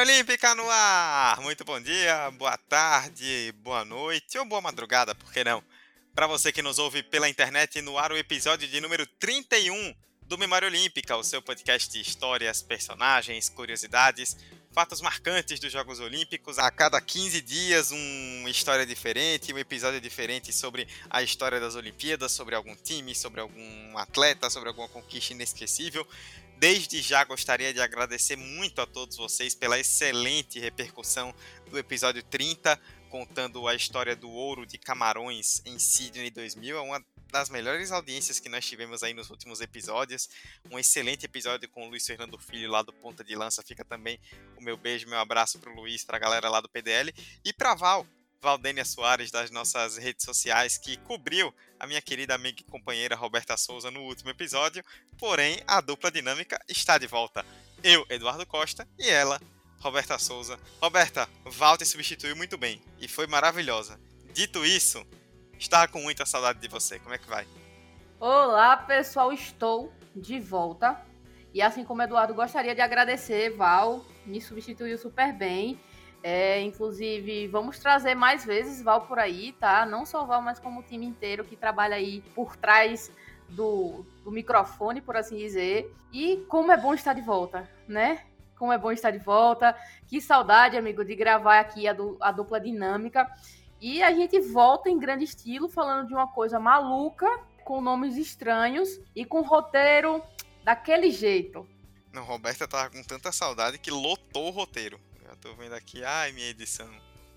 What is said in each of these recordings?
Memória Olímpica no ar! Muito bom dia, boa tarde, boa noite ou boa madrugada, por que não? Para você que nos ouve pela internet, no ar o episódio de número 31 do Memória Olímpica, o seu podcast de histórias, personagens, curiosidades, fatos marcantes dos Jogos Olímpicos. A cada 15 dias, uma história diferente, um episódio diferente sobre a história das Olimpíadas, sobre algum time, sobre algum atleta, sobre alguma conquista inesquecível. Desde já gostaria de agradecer muito a todos vocês pela excelente repercussão do episódio 30, contando a história do ouro de Camarões em Sydney 2000. É uma das melhores audiências que nós tivemos aí nos últimos episódios. Um excelente episódio com o Luiz Fernando Filho lá do Ponta de Lança. Fica também o meu beijo, meu abraço para o Luiz, para a galera lá do PDL e para Val, Valdênia Soares das nossas redes sociais, que cobriu a minha querida amiga e companheira Roberta Souza no último episódio. Porém, a dupla dinâmica está de volta. Eu, Eduardo Costa, e ela, Roberta Souza. Roberta, Walter substituiu muito bem e foi maravilhosa. Dito isso, estava com muita saudade de você. Como é que vai? Olá, pessoal, estou de volta. E assim como Eduardo, gostaria de agradecer, Val, me substituiu super bem. É, inclusive, vamos trazer mais vezes Val por aí, tá? Não só Val, mas como o time inteiro que trabalha aí por trás do, do microfone, por assim dizer. E como é bom estar de volta, né? Como é bom estar de volta. Que saudade, amigo, de gravar aqui a, du a dupla dinâmica. E a gente volta em grande estilo, falando de uma coisa maluca, com nomes estranhos e com roteiro daquele jeito. Não, Roberta tava com tanta saudade que lotou o roteiro. Tô vendo aqui, ai, minha edição.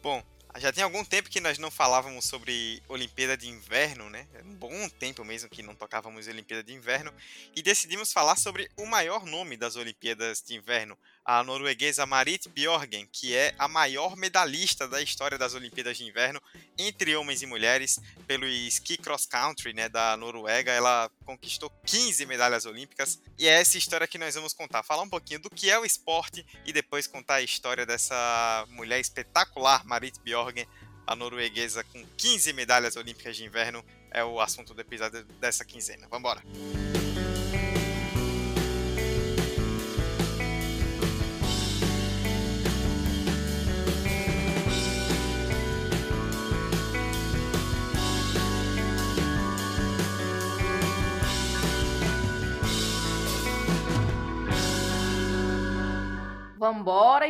Bom, já tem algum tempo que nós não falávamos sobre Olimpíada de Inverno, né? É um bom tempo mesmo que não tocávamos Olimpíada de Inverno. E decidimos falar sobre o maior nome das Olimpíadas de Inverno, a norueguesa Marit Bjørgen, que é a maior medalhista da história das Olimpíadas de Inverno entre homens e mulheres pelo ski cross country, né, da Noruega. Ela conquistou 15 medalhas olímpicas e é essa história que nós vamos contar. Falar um pouquinho do que é o esporte e depois contar a história dessa mulher espetacular, Marit Bjørgen, a norueguesa com 15 medalhas olímpicas de inverno. É o assunto do episódio dessa quinzena. Vamos embora.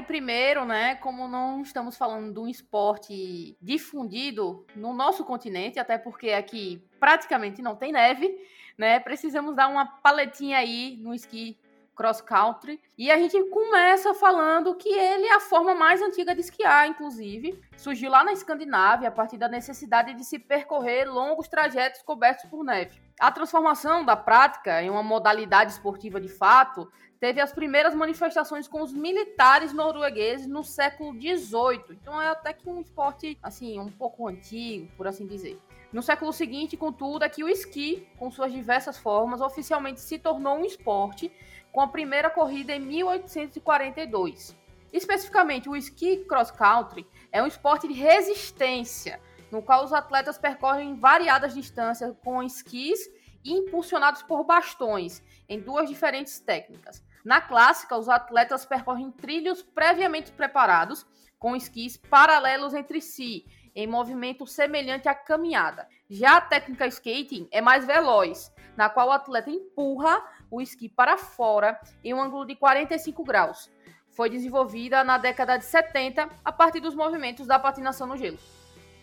Primeiro, né, como não estamos falando de um esporte difundido no nosso continente, até porque aqui praticamente não tem neve, né, precisamos dar uma paletinha aí no esqui cross country. E a gente começa falando que ele é a forma mais antiga de esquiar, inclusive. Surgiu lá na Escandinávia a partir da necessidade de se percorrer longos trajetos cobertos por neve. A transformação da prática em uma modalidade esportiva de fato teve as primeiras manifestações com os militares noruegueses no século XVIII. Então é até que um esporte assim um pouco antigo, por assim dizer. No século seguinte, contudo, é que o esqui, com suas diversas formas, oficialmente se tornou um esporte, com a primeira corrida em 1842. Especificamente, o esqui cross country é um esporte de resistência, no qual os atletas percorrem variadas distâncias com esquis impulsionados por bastões, em duas diferentes técnicas. Na clássica, os atletas percorrem trilhos previamente preparados, com esquis paralelos entre si, em movimento semelhante à caminhada. Já a técnica skating é mais veloz, na qual o atleta empurra o esqui para fora em um ângulo de 45 graus. Foi desenvolvida na década de 70 a partir dos movimentos da patinação no gelo.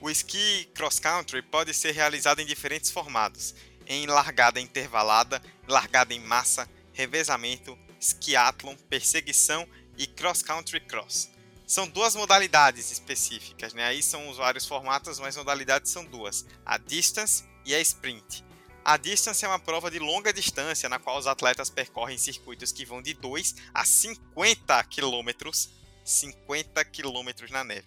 O esqui cross country pode ser realizado em diferentes formatos: em largada intervalada, largada em massa, revezamento, skiathlon, perseguição e cross-country cross. São duas modalidades específicas, né? Aí são os vários formatos, mas modalidades são duas: a distance e a sprint. A distance é uma prova de longa distância na qual os atletas percorrem circuitos que vão de 2 a 50 quilômetros, 50 quilômetros na neve,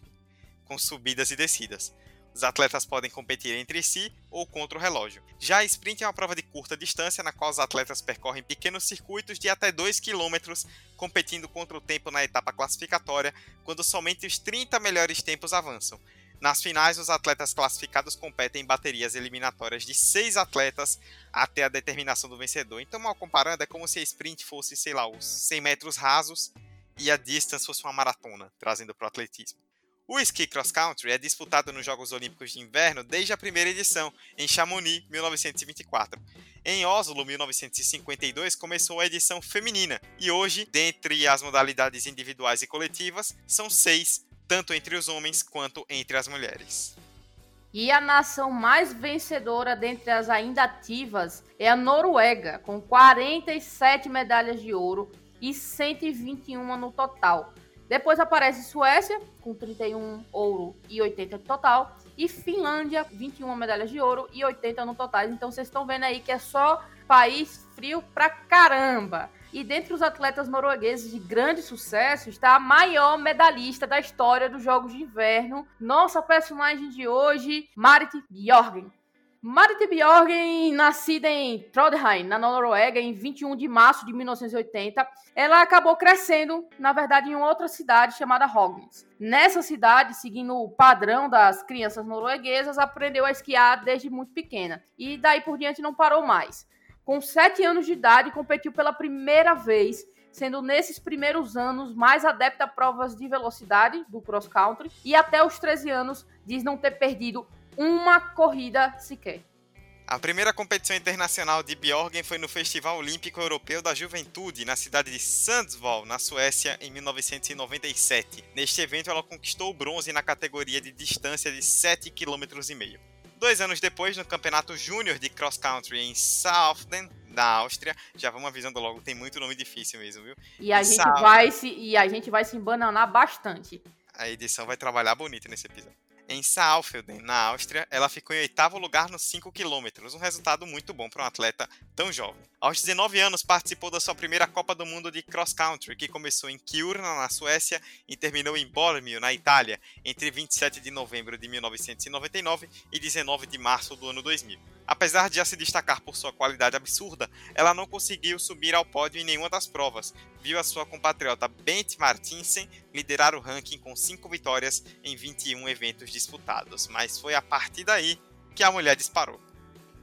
com subidas e descidas. Os atletas podem competir entre si ou contra o relógio. Já a sprint é uma prova de curta distância na qual os atletas percorrem pequenos circuitos de até 2 km, competindo contra o tempo na etapa classificatória, quando somente os 30 melhores tempos avançam. Nas finais, os atletas classificados competem em baterias eliminatórias de seis atletas até a determinação do vencedor. Então, mal comparando, é como se a sprint fosse, sei lá, os 100 metros rasos e a distance fosse uma maratona, trazendo para o atletismo. O ski cross country é disputado nos Jogos Olímpicos de Inverno desde a primeira edição, em Chamonix, 1924. Em Oslo, 1952, começou a edição feminina, e hoje, dentre as modalidades individuais e coletivas, são seis, tanto entre os homens quanto entre as mulheres. E a nação mais vencedora dentre as ainda ativas é a Noruega, com 47 medalhas de ouro e 121 no total. Depois aparece Suécia, com 31 ouro e 80 no total. E Finlândia, 21 medalhas de ouro e 80 no total. Então vocês estão vendo aí que é só país frio pra caramba. E dentre os atletas noruegueses de grande sucesso está a maior medalhista da história dos Jogos de Inverno, nossa personagem de hoje, Marit Bjorgen. Marit Bjorgen, nascida em Trondheim, na Noruega, em 21 de março de 1980, ela acabou crescendo, na verdade, em outra cidade chamada Hognes. Nessa cidade, seguindo o padrão das crianças norueguesas, aprendeu a esquiar desde muito pequena e daí por diante não parou mais. Com 7 anos de idade, competiu pela primeira vez sendo nesses primeiros anos mais adepta a provas de velocidade do cross country e até os 13 anos diz não ter perdido uma corrida sequer. A primeira competição internacional de Bjorgen foi no Festival Olímpico Europeu da Juventude, na cidade de Sundsvall, na Suécia, em 1997. Neste evento, ela conquistou o bronze na categoria de distância de 7,5 km. Dois anos depois, no Campeonato Júnior de Cross Country em Southampton, na Áustria, já vamos avisando logo, tem muito nome difícil mesmo, viu? E a, gente vai se, e a gente vai se embananar bastante. A edição vai trabalhar bonito nesse episódio. Em Saalfelden, na Áustria, ela ficou em oitavo lugar nos 5 km, um resultado muito bom para um atleta tão jovem. Aos 19 anos, participou da sua primeira Copa do Mundo de Cross Country, que começou em Kiurna, na Suécia, e terminou em Bormio, na Itália, entre 27 de novembro de 1999 e 19 de março do ano 2000. Apesar de já se destacar por sua qualidade absurda, ela não conseguiu subir ao pódio em nenhuma das provas. Viu a sua compatriota Bent Martinsen liderar o ranking com 5 vitórias em 21 eventos disputados, mas foi a partir daí que a mulher disparou.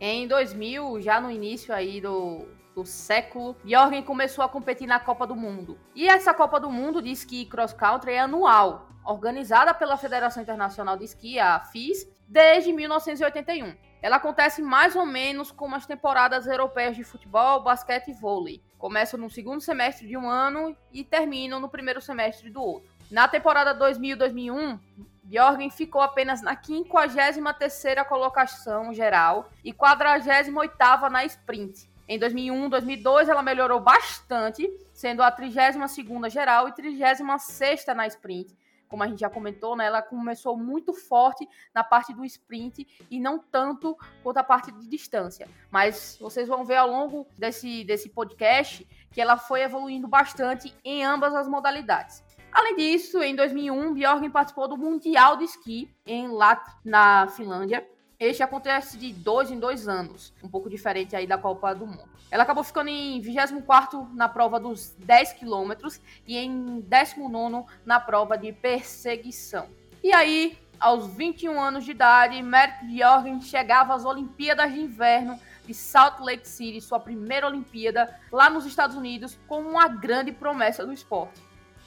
Em 2000, já no início aí do, do século, Bjorgen começou a competir na Copa do Mundo. E essa Copa do Mundo de esqui cross country é anual, organizada pela Federação Internacional de Esqui, a FIS, desde 1981. Ela acontece mais ou menos como as temporadas europeias de futebol, basquete e vôlei. Começa no segundo semestre de um ano e terminam no primeiro semestre do outro. Na temporada 2000-2001, Bjorgen ficou apenas na 53ª colocação geral e 48ª na sprint. Em 2001, 2002 ela melhorou bastante, sendo a 32ª geral e 36ª na sprint, como a gente já comentou, né, ela começou muito forte na parte do sprint e não tanto quanto a parte de distância. Mas vocês vão ver ao longo desse, desse podcast que ela foi evoluindo bastante em ambas as modalidades. Além disso, em 2001, Bjorgen participou do Mundial de Esqui em Lat, na Finlândia, este acontece de dois em dois anos, um pouco diferente aí da Copa do Mundo. Ela acabou ficando em 24 na prova dos 10 quilômetros e em 19 na prova de perseguição. E aí, aos 21 anos de idade, Merck Bjorgen chegava às Olimpíadas de Inverno de Salt Lake City, sua primeira Olimpíada, lá nos Estados Unidos, como uma grande promessa do esporte.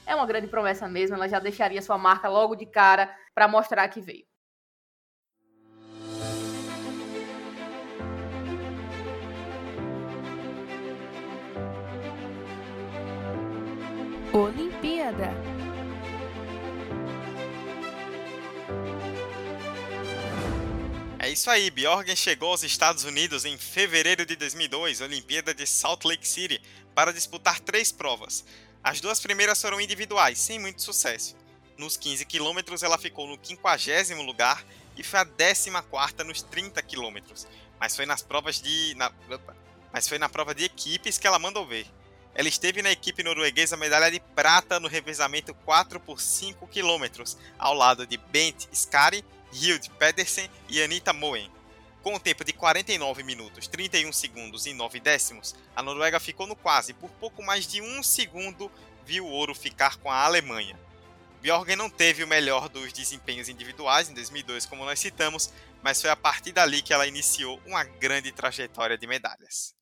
É uma grande promessa mesmo, ela já deixaria sua marca logo de cara para mostrar que veio. É isso aí, Bjorgen chegou aos Estados Unidos em fevereiro de 2002, Olimpíada de Salt Lake City, para disputar três provas. As duas primeiras foram individuais, sem muito sucesso. Nos 15 quilômetros ela ficou no 50 lugar e foi a 14 nos 30 quilômetros. mas foi nas provas de. Na, mas foi na prova de equipes que ela mandou ver. Ela esteve na equipe norueguesa medalha de prata no revezamento 4 por 5 km, ao lado de Bent Skari, Hild Pedersen e Anita Moen. Com um tempo de 49 minutos, 31 segundos e 9 décimos, a Noruega ficou no quase, por pouco mais de um segundo viu o ouro ficar com a Alemanha. Bjorgen não teve o melhor dos desempenhos individuais em 2002, como nós citamos, mas foi a partir dali que ela iniciou uma grande trajetória de medalhas.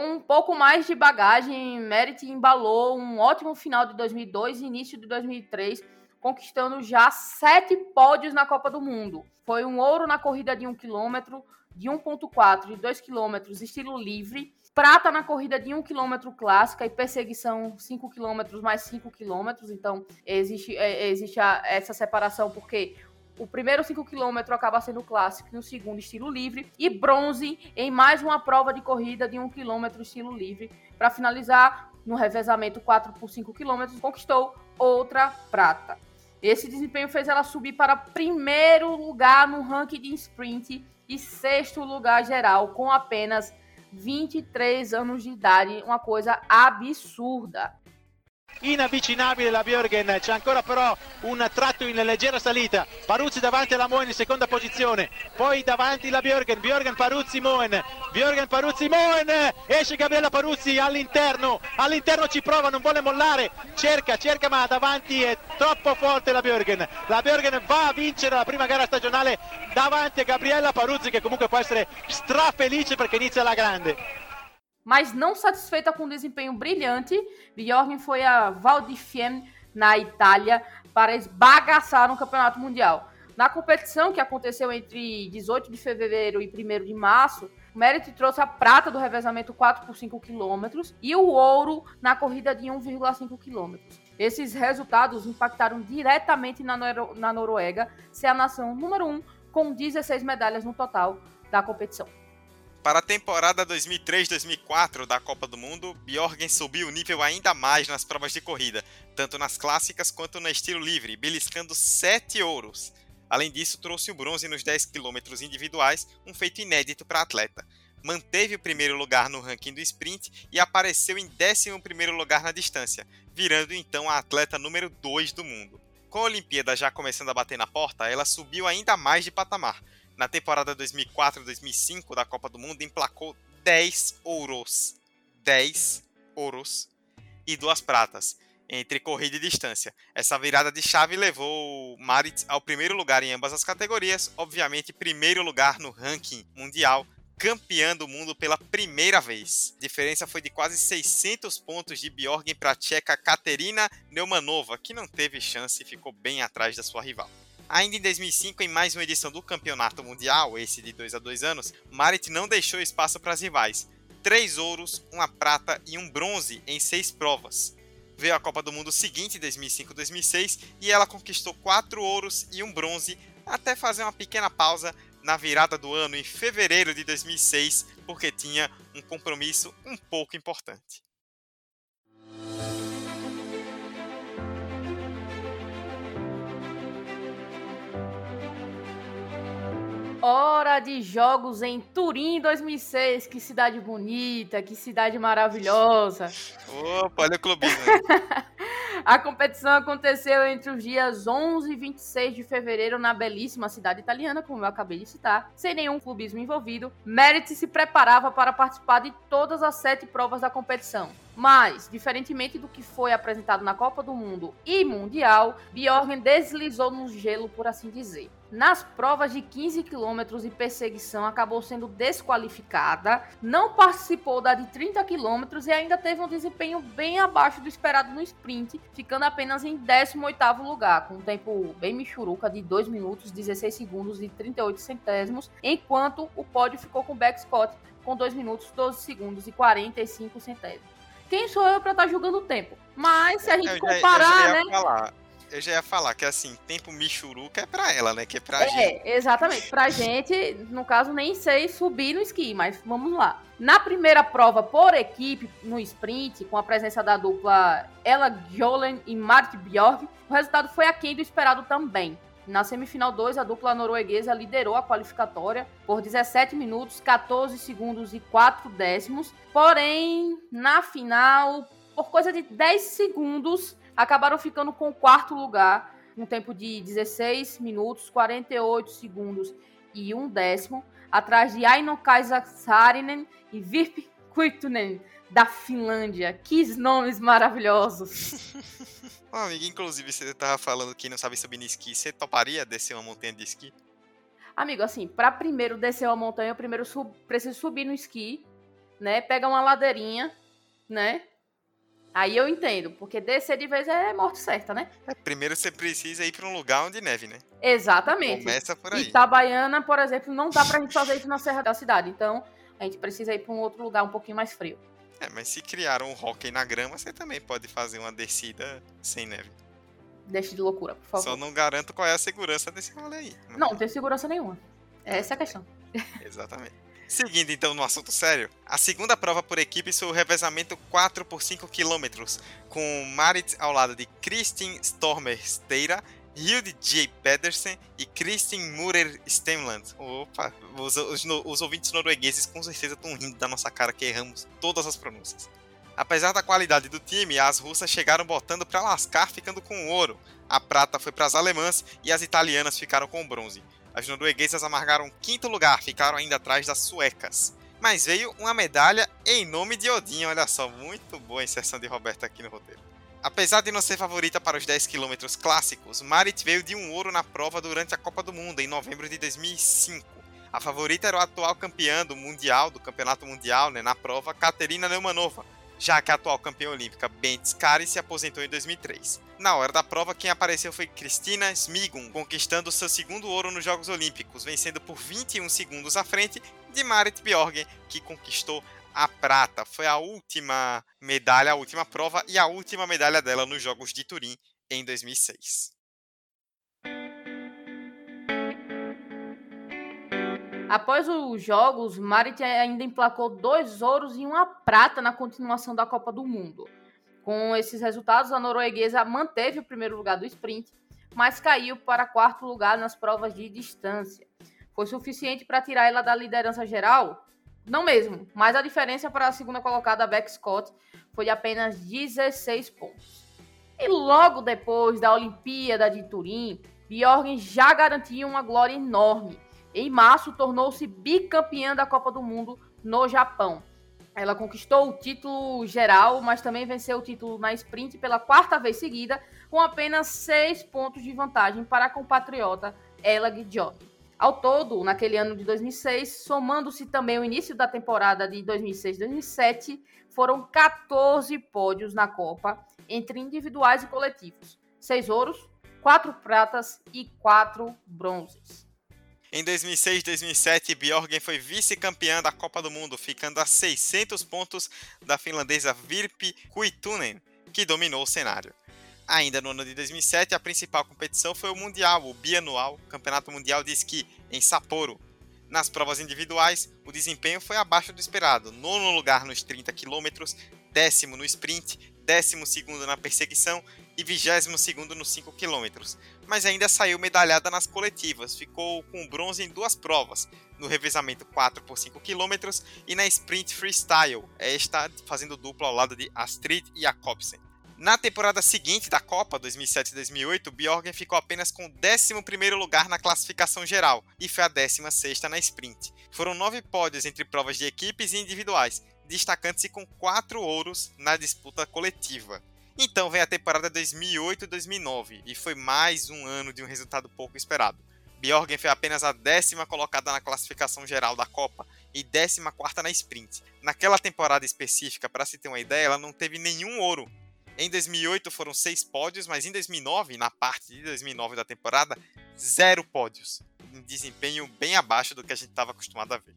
Com um pouco mais de bagagem, Merit embalou um ótimo final de 2002 e início de 2003, conquistando já sete pódios na Copa do Mundo. Foi um ouro na corrida de 1 km, de 1.4 e 2 km estilo livre, prata na corrida de 1 km clássica e perseguição 5 km mais 5 km. Então, existe, é, existe a, essa separação porque o primeiro 5 km acaba sendo clássico e o segundo estilo livre. E bronze em mais uma prova de corrida de 1 km estilo livre. Para finalizar, no revezamento 4 por 5 km, conquistou outra prata. Esse desempenho fez ela subir para primeiro lugar no ranking de sprint e sexto lugar geral, com apenas 23 anos de idade, uma coisa absurda. Inavvicinabile la Björgen, c'è ancora però un tratto in leggera salita, Paruzzi davanti alla Moen in seconda posizione, poi davanti la Björgen, Björgen Paruzzi Moen, Björgen Paruzzi Moen, esce Gabriella Paruzzi all'interno, all'interno ci prova, non vuole mollare, cerca, cerca ma davanti è troppo forte la Björgen, la Björgen va a vincere la prima gara stagionale davanti a Gabriella Paruzzi che comunque può essere strafelice perché inizia la grande. Mas não satisfeita com o desempenho brilhante, Bjorgen foi a Val di Fiemme, na Itália, para esbagaçar no Campeonato Mundial. Na competição que aconteceu entre 18 de fevereiro e 1 de março, o Merit trouxe a prata do revezamento 4 por 5 km e o ouro na corrida de 1,5 km. Esses resultados impactaram diretamente na, Noro na Noruega, ser a nação número 1 com 16 medalhas no total da competição. Para a temporada 2003-2004 da Copa do Mundo, Bjorgen subiu o nível ainda mais nas provas de corrida, tanto nas clássicas quanto no estilo livre, beliscando 7 ouros. Além disso, trouxe o bronze nos 10 km individuais, um feito inédito para a atleta. Manteve o primeiro lugar no ranking do sprint e apareceu em 11º lugar na distância, virando então a atleta número 2 do mundo. Com a Olimpíada já começando a bater na porta, ela subiu ainda mais de patamar, na temporada 2004-2005 da Copa do Mundo, emplacou 10 ouros. 10 ouros e duas pratas entre corrida e distância. Essa virada de chave levou Marit ao primeiro lugar em ambas as categorias, obviamente primeiro lugar no ranking mundial, campeã do mundo pela primeira vez. A diferença foi de quase 600 pontos de Bjorgen para a tcheca Katerina Neumanova, que não teve chance e ficou bem atrás da sua rival. Ainda em 2005, em mais uma edição do Campeonato Mundial, esse de 2 a 2 anos, Marit não deixou espaço para as rivais. Três ouros, uma prata e um bronze em seis provas. Veio a Copa do Mundo seguinte, 2005-2006, e ela conquistou quatro ouros e um bronze, até fazer uma pequena pausa na virada do ano em fevereiro de 2006, porque tinha um compromisso um pouco importante. Hora de jogos em Turim 2006. Que cidade bonita, que cidade maravilhosa. Opa, olha o clubinho. A competição aconteceu entre os dias 11 e 26 de fevereiro na belíssima cidade italiana, como eu acabei de citar, sem nenhum clubismo envolvido. Merit se preparava para participar de todas as sete provas da competição. Mas, diferentemente do que foi apresentado na Copa do Mundo e Mundial, Bjorgen deslizou no gelo, por assim dizer. Nas provas de 15 km e perseguição, acabou sendo desqualificada, não participou da de 30 km e ainda teve um desempenho bem abaixo do esperado no sprint, ficando apenas em 18º lugar, com um tempo bem michuruca de 2 minutos, 16 segundos e 38 centésimos, enquanto o pódio ficou com Beck Scott com 2 minutos, 12 segundos e 45 centésimos. Quem sou eu para estar tá julgando o tempo? Mas se a gente eu comparar, já, eu né? Falar eu já ia falar que assim, tempo Michuruca é pra ela, né? Que é pra é, gente. exatamente. Pra gente, no caso, nem sei subir no esqui, mas vamos lá. Na primeira prova por equipe, no sprint, com a presença da dupla Ella Jolen e Mart Bjork, o resultado foi aquém do esperado também. Na semifinal 2, a dupla norueguesa liderou a qualificatória por 17 minutos, 14 segundos e 4 décimos. Porém, na final, por coisa de 10 segundos, acabaram ficando com o quarto lugar, um tempo de 16 minutos, 48 segundos e um décimo, atrás de Aino Kaisa Saarinen e Virpi Kuitunen, da Finlândia. Que nomes maravilhosos! Ô, amigo, inclusive, você tava falando que não sabe subir no esqui. Você toparia descer uma montanha de esqui? Amigo, assim, para primeiro descer uma montanha, eu primeiro sub, preciso subir no esqui, né? Pega uma ladeirinha, né? Aí eu entendo, porque descer de vez é morte certa, né? É, primeiro você precisa ir para um lugar onde neve, né? Exatamente. Começa por aí. Itabaiana, por exemplo, não dá pra gente fazer isso na Serra da Cidade. Então, a gente precisa ir para um outro lugar um pouquinho mais frio. É, mas se criaram um hockey na grama, você também pode fazer uma descida sem neve. Deixe de loucura, por favor. Só não garanto qual é a segurança desse rolê aí. mas- Não, não tem segurança nenhuma. Essa é a questão. Exatamente. Seguindo então no assunto sério, a segunda prova por equipes foi o revezamento 4 por 5 km, com Marit ao lado de Kristin Stormer Steira, Hilde J. Pedersen e Kristin Murer Stemland. Opa, os, os, os ouvintes noruegueses com certeza estão rindo da nossa cara que erramos todas as pronúncias. Apesar da qualidade do time, as russas chegaram botando para lascar, ficando com ouro. A prata foi para as alemãs e as italianas ficaram com bronze. As norueguesas amargaram quinto lugar, ficaram ainda atrás das suecas. Mas veio uma medalha em nome de Odin, olha só, muito boa a inserção de Roberto aqui no roteiro. Apesar de não ser favorita para os 10 km clássicos, Marit veio de um ouro na prova durante a Copa do Mundo, em novembro de 2005. A favorita era o atual campeã do Mundial, do Campeonato Mundial, né, na prova, Katerina Neumanova, já que a atual campeã olímpica Bent Skari se aposentou em 2003. Na hora da prova, quem apareceu foi Kristina Smigun, conquistando seu segundo ouro nos Jogos Olímpicos, vencendo por 21 segundos à frente de Marit Bjorgen, que conquistou a prata. Foi a última medalha, a última prova e a última medalha dela nos Jogos de Turim em 2006. Após os jogos, Marit ainda emplacou dois ouros e uma prata na continuação da Copa do Mundo. Com esses resultados, a norueguesa manteve o primeiro lugar do sprint, mas caiu para quarto lugar nas provas de distância. Foi suficiente para tirar ela da liderança geral? Não mesmo, mas a diferença para a segunda colocada, a Beck Scott, foi de apenas 16 pontos. E logo depois da Olimpíada de Turim, Bjorgen já garantia uma glória enorme. Em março, tornou-se bicampeã da Copa do Mundo no Japão. Ela conquistou o título geral, mas também venceu o título na sprint pela quarta vez seguida, com apenas seis pontos de vantagem para a compatriota Elag Job. Ao todo, naquele ano de 2006, somando-se também o início da temporada de 2006-2007, foram 14 pódios na Copa, entre individuais e coletivos. Seis ouros, quatro pratas e quatro bronzes. Em 2006 e 2007, Bjorgen foi vice-campeã da Copa do Mundo, ficando a 600 pontos da finlandesa Virpi Kuitunen, que dominou o cenário. Ainda no ano de 2007, a principal competição foi o Mundial, o bianual Campeonato Mundial de Esqui, em Sapporo. Nas provas individuais, o desempenho foi abaixo do esperado, nono lugar nos 30 km, décimo no sprint, décimo segundo na perseguição e vigésimo segundo nos 5 km. Mas ainda saiu medalhada nas coletivas, ficou com bronze em duas provas, no revezamento 4 por 5 km e na sprint freestyle, esta fazendo dupla ao lado de Astrid Jacobsen. Na temporada seguinte da Copa 2007-2008, Bjorgen ficou apenas com o 11º lugar na classificação geral e foi a 16ª na sprint. Foram nove pódios entre provas de equipes e individuais, destacando-se com quatro ouros na disputa coletiva. Então vem a temporada 2008-2009 e foi mais um ano de um resultado pouco esperado. Bjorgen foi apenas a décima colocada na classificação geral da Copa e décima quarta na sprint. Naquela temporada específica, para se ter uma ideia, ela não teve nenhum ouro. Em 2008 foram seis pódios, mas em 2009, na parte de 2009 da temporada, zero pódios. Um desempenho bem abaixo do que a gente estava acostumado a ver.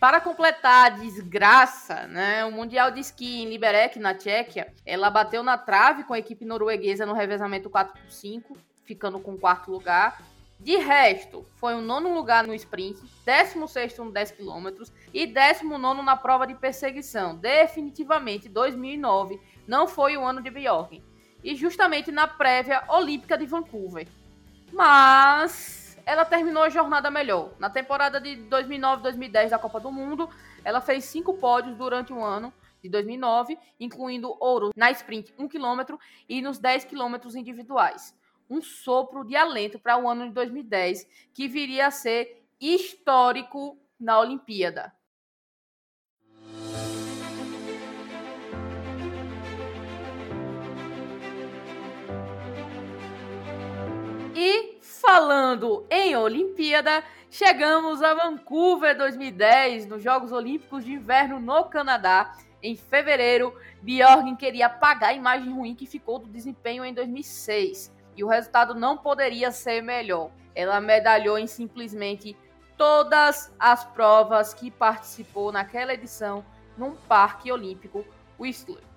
Para completar a desgraça, né, o Mundial de Esqui em Liberec, na Tchequia, ela bateu na trave com a equipe norueguesa no revezamento 4x5, ficando com quarto lugar. De resto, foi o nono lugar no sprint, 16 no 10 km e 19 na prova de perseguição. Definitivamente, 2009 não foi o ano de Bjorgen. E justamente na prévia olímpica de Vancouver. mas ela terminou a jornada melhor. Na temporada de 2009-2010 da Copa do Mundo, ela fez cinco pódios durante o ano de 2009, incluindo ouro na sprint 1 km e nos 10 km individuais. Um sopro de alento para o ano de 2010, que viria a ser histórico na Olimpíada. E falando em Olimpíada, chegamos a Vancouver 2010, nos Jogos Olímpicos de Inverno no Canadá. Em fevereiro, Bjorgen queria apagar a imagem ruim que ficou do desempenho em 2006. E o resultado não poderia ser melhor. Ela medalhou em simplesmente todas as provas que participou naquela edição num parque olímpico Whistler.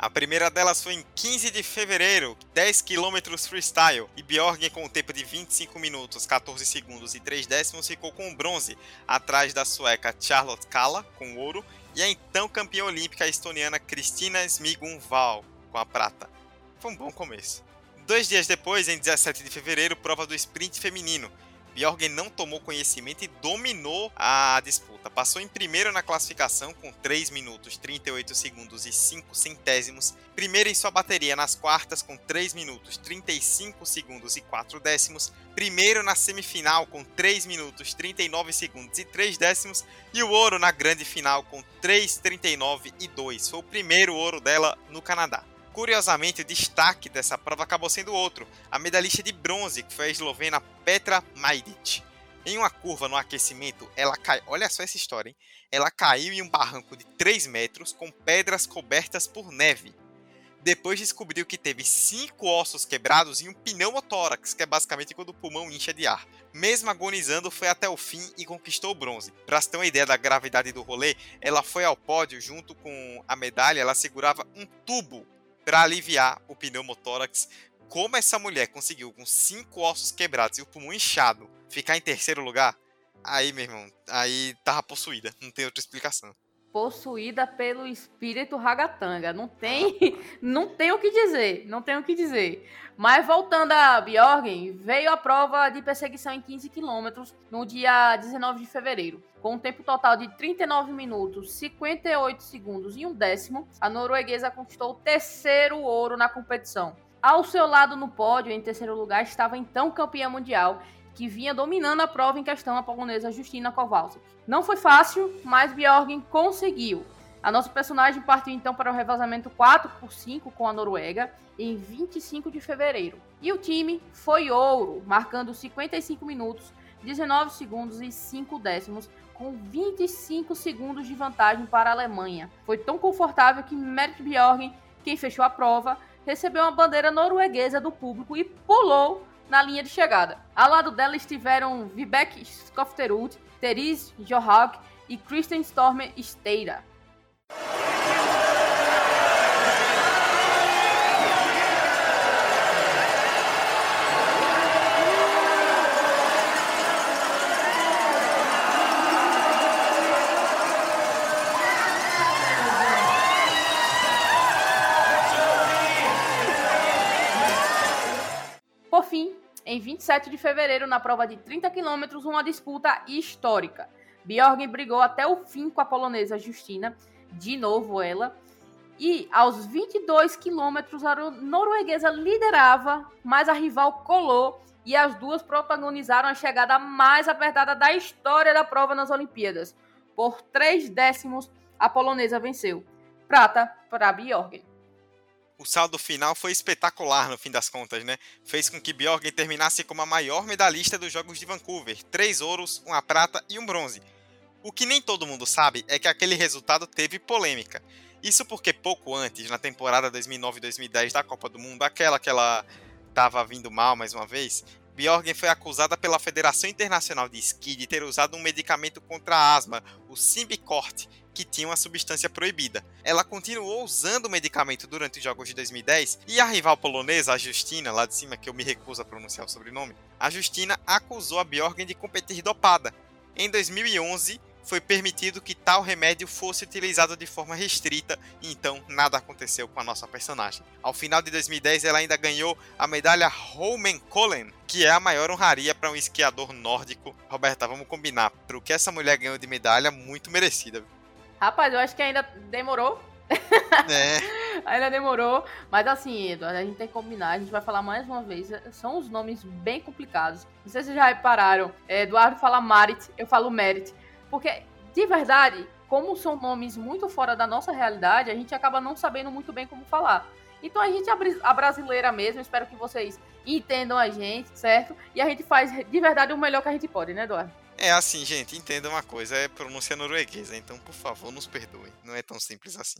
A primeira delas foi em 15 de fevereiro, 10 km freestyle, e Bjorgen com um tempo de 25 minutos, 14 segundos e 3 décimos ficou com bronze, atrás da sueca Charlotte Kalla com ouro e a então campeã olímpica estoniana Kristina Smigun-Val com a prata. Foi um bom começo. Dois dias depois, em 17 de fevereiro, prova do sprint feminino, Bjorgen não tomou conhecimento e dominou a disputa. Passou em primeiro na classificação com 3 minutos 38 segundos e 5 centésimos. Primeiro em sua bateria nas quartas com 3 minutos 35 segundos e 4 décimos. Primeiro na semifinal com 3 minutos 39 segundos e 3 décimos. E o ouro na grande final com 3,39 e 2. Foi o primeiro ouro dela no Canadá. Curiosamente, o destaque dessa prova acabou sendo outro, a medalhista de bronze, que foi a eslovena Petra Majdic. Em uma curva no aquecimento, ela cai. Olha só essa história, hein? Ela caiu em um barranco de 3 metros com pedras cobertas por neve. Depois descobriu que teve cinco ossos quebrados e um pneumotórax, que é basicamente quando o pulmão incha de ar. Mesmo agonizando, foi até o fim e conquistou o bronze. Para se ter uma ideia da gravidade do rolê, ela foi ao pódio junto com a medalha, ela segurava um tubo para aliviar o pneumotórax. Como essa mulher conseguiu, com cinco ossos quebrados e o pulmão inchado, ficar em terceiro lugar, aí, meu irmão, aí tava possuída. Não tem outra explicação. Possuída pelo espírito ragatanga. Não tem, não tem o que dizer. Não tem o que dizer. Mas voltando a Bjorgen, veio a prova de perseguição em 15 quilômetros no dia 19 de fevereiro. Com um tempo total de 39 minutos, 58 segundos e um décimo, a norueguesa conquistou o terceiro ouro na competição. Ao seu lado no pódio, em terceiro lugar, estava então campeã mundial, que vinha dominando a prova em questão a polonesa Justina Kowalski. Não foi fácil, mas Bjorgen conseguiu. A nossa personagem partiu então para o revezamento 4 por 5 com a Noruega em 25 de fevereiro. E o time foi ouro, marcando 55 minutos, 19 segundos e 5 décimos, com 25 segundos de vantagem para a Alemanha. Foi tão confortável que Merritt Bjorgen, quem fechou a prova, recebeu uma bandeira norueguesa do público e pulou na linha de chegada. Ao lado dela estiveram Vibeke Skofterud, Therese Johag e Kristen Stormer Steira. Fim, em 27 de fevereiro, na prova de 30 km, uma disputa histórica. Bjorgen brigou até o fim com a polonesa Justina, de novo ela, e aos 22 quilômetros a norueguesa liderava, mas a rival colou e as duas protagonizaram a chegada mais apertada da história da prova nas Olimpíadas. Por três décimos, a polonesa venceu. Prata para Bjorgen o saldo final foi espetacular no fim das contas, né? Fez com que Bjorgen terminasse como a maior medalhista dos Jogos de Vancouver: três ouros, uma prata e um bronze. O que nem todo mundo sabe é que aquele resultado teve polêmica. Isso porque pouco antes, na temporada 2009-2010 da Copa do Mundo, aquela que ela estava vindo mal mais uma vez, Bjorgen foi acusada pela Federação Internacional de Esqui de ter usado um medicamento contra asma, o Symbicort, que tinha uma substância proibida. Ela continuou usando o medicamento durante os Jogos de 2010 e a rival polonesa, a Justina, lá de cima, que eu me recuso a pronunciar o sobrenome, a Justina acusou a Bjorgen de competir dopada. Em 2011, foi permitido que tal remédio fosse utilizado de forma restrita e então nada aconteceu com a nossa personagem. Ao final de 2010, ela ainda ganhou a medalha Holmenkollen, que é a maior honraria para um esquiador nórdico. Roberta, vamos combinar. Pro que essa mulher ganhou de medalha, muito merecida. Rapaz, eu acho que ainda demorou É. Ainda demorou. Mas assim, Eduardo, a gente tem que combinar. A gente vai falar mais uma vez. São os nomes bem complicados. Não sei se vocês já repararam. Eduardo fala Marit, eu falo Merit. Porque, de verdade, como são nomes muito fora da nossa realidade, a gente acaba não sabendo muito bem como falar. Então a gente, a brasileira mesmo, espero que vocês entendam a gente, certo? E a gente faz de verdade o melhor que a gente pode, né, Eduardo? É assim, gente, entenda uma coisa, é pronúncia norueguesa, então por favor nos perdoem. Não é tão simples assim.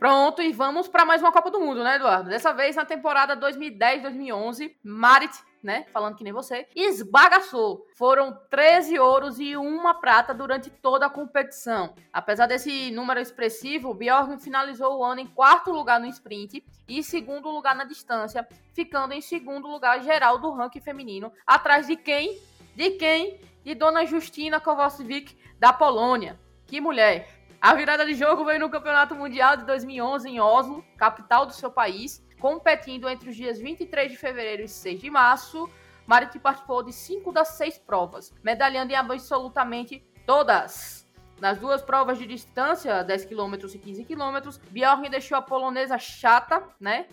Pronto, e vamos para mais uma Copa do Mundo, né, Eduardo? Dessa vez na temporada 2010-2011, Marit, né, falando que nem você, esbagaçou. Foram 13 ouros e uma prata durante toda a competição. Apesar desse número expressivo, Bjorn finalizou o ano em quarto lugar no sprint e segundo lugar na distância, ficando em segundo lugar geral do ranking feminino, atrás de quem? De quem? De Dona Justina Kowalczyk da Polônia. Que mulher! A virada de jogo veio no Campeonato Mundial de 2011 em Oslo, capital do seu país, competindo entre os dias 23 de fevereiro e 6 de março. Marit participou de cinco das seis provas, medalhando em absolutamente todas. Nas duas provas de distância, 10 km e 15 km, Bjorn deixou a polonesa chata, né?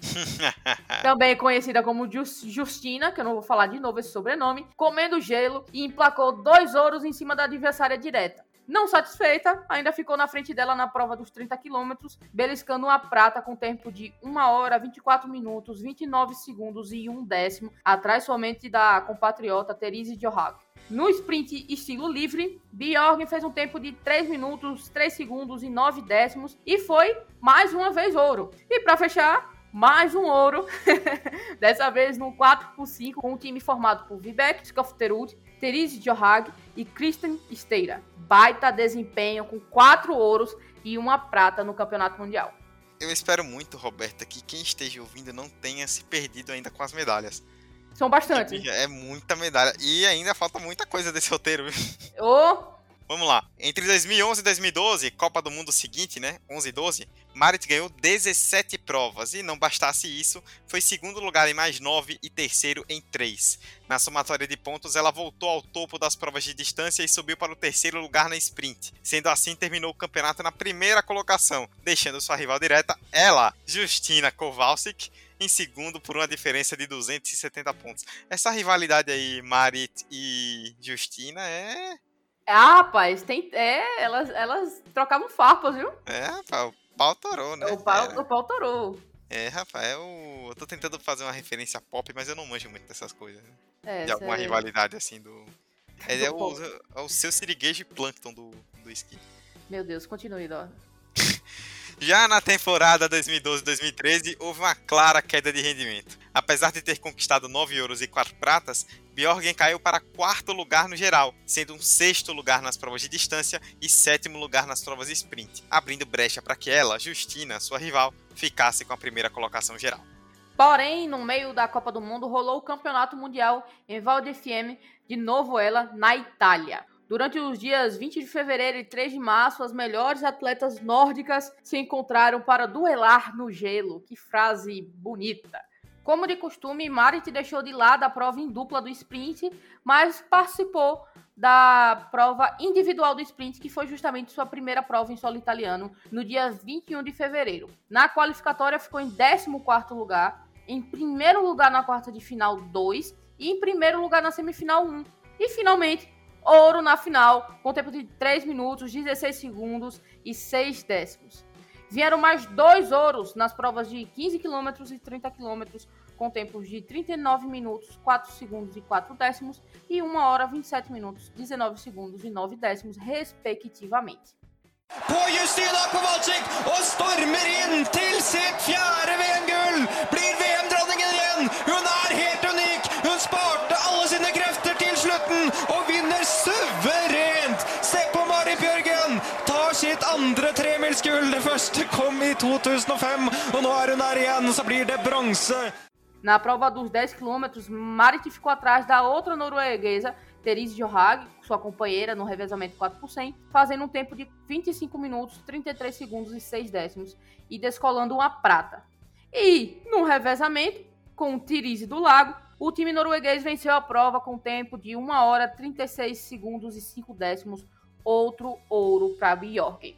Também conhecida como Justina, que eu não vou falar de novo esse sobrenome, comendo gelo e emplacou dois ouros em cima da adversária direta. Não satisfeita, ainda ficou na frente dela na prova dos 30 quilômetros, beliscando uma prata com tempo de 1 hora, 24 minutos, 29 segundos e 1 décimo, atrás somente da compatriota Therese Johag. No sprint estilo livre, Bjorn fez um tempo de 3 minutos, 3 segundos e 9 décimos e foi mais uma vez ouro. E para fechar, mais um ouro, dessa vez no 4x5 com um time formado por Vivek Skofterud, Therese Johag e Kristen Steira. Baita desempenho com quatro ouros e uma prata no Campeonato Mundial. Eu espero muito, Roberta, que quem esteja ouvindo não tenha se perdido ainda com as medalhas. São bastante. É muita medalha. E ainda falta muita coisa desse roteiro. Ô, oh, Vamos lá. Entre 2011 e 2012, Copa do Mundo seguinte, né? 11 e 12, Marit ganhou 17 provas e não bastasse isso, foi segundo lugar em mais 9 e terceiro em 3. Na somatória de pontos, ela voltou ao topo das provas de distância e subiu para o terceiro lugar na sprint. Sendo assim, terminou o campeonato na primeira colocação, deixando sua rival direta, ela, Justina Kowalczyk, em segundo por uma diferença de 270 pontos. Essa rivalidade aí, Marit e Justina, é ah, rapaz, tem. É, elas, elas trocavam farpas, viu? É, rapaz, o pau torou, né? O pau, o pau torou. É, rapaz, eu, eu tô tentando fazer uma referência pop, mas eu não manjo muito dessas coisas. Né? É, de alguma rivalidade assim do. É, do é, o, é, o, seu siriguejo Plankton do, do esqui. Meu Deus, continue, Dó. Já na temporada 2012-2013, houve uma clara queda de rendimento. Apesar de ter conquistado 9 euros e 4 pratas, Bjorgen caiu para quarto lugar no geral, sendo um sexto lugar nas provas de distância e sétimo lugar nas provas de sprint, abrindo brecha para que ela, Justina, sua rival, ficasse com a primeira colocação geral. Porém, no meio da Copa do Mundo, rolou o Campeonato Mundial em Val di Fiemme, de novo ela, na Itália. Durante os dias 20 de fevereiro e 3 de março, as melhores atletas nórdicas se encontraram para duelar no gelo. Que frase bonita! Como de costume, Marit deixou de lado a prova em dupla do sprint, mas participou da prova individual do sprint, que foi justamente sua primeira prova em solo italiano, no dia 21 de fevereiro. Na qualificatória ficou em 14º lugar, em primeiro lugar na quarta de final 2 e em primeiro lugar na semifinal 1. E finalmente ouro na final, com tempo de 3 minutos, 16 segundos e 6 décimos. Vieram mais dois ouros nas provas de 15 km e 30 km, com tempos de 39 minutos, 4 segundos e 4 décimos, e 1 hora 27 minutos, 19 segundos e 9 décimos, respectivamente. På Justina Kowalczyk og stormer inn til sitt fjerde VM-gull! Blir VM-dronningen igjen! Hun er helt unik! Hun sparte alle sine krefter til slutten og vinner suverent! Se på Mari Bjørgen! Tar sitt andre tremilsgull. Det første kom i 2005, og nå er hun her igjen, så blir det bronse. Na prova dos 10 quilômetros, Marit ficou atrás da outra norueguesa, Therese Johag, sua companheira, no revezamento 4 por 100, fazendo um tempo de 25 minutos, 33 segundos e 6 décimos e descolando uma prata. E no revezamento, com Therese do Lago, o time norueguês venceu a prova com tempo de 1 hora 36 segundos e 5 décimos, outro ouro para Bjorgen.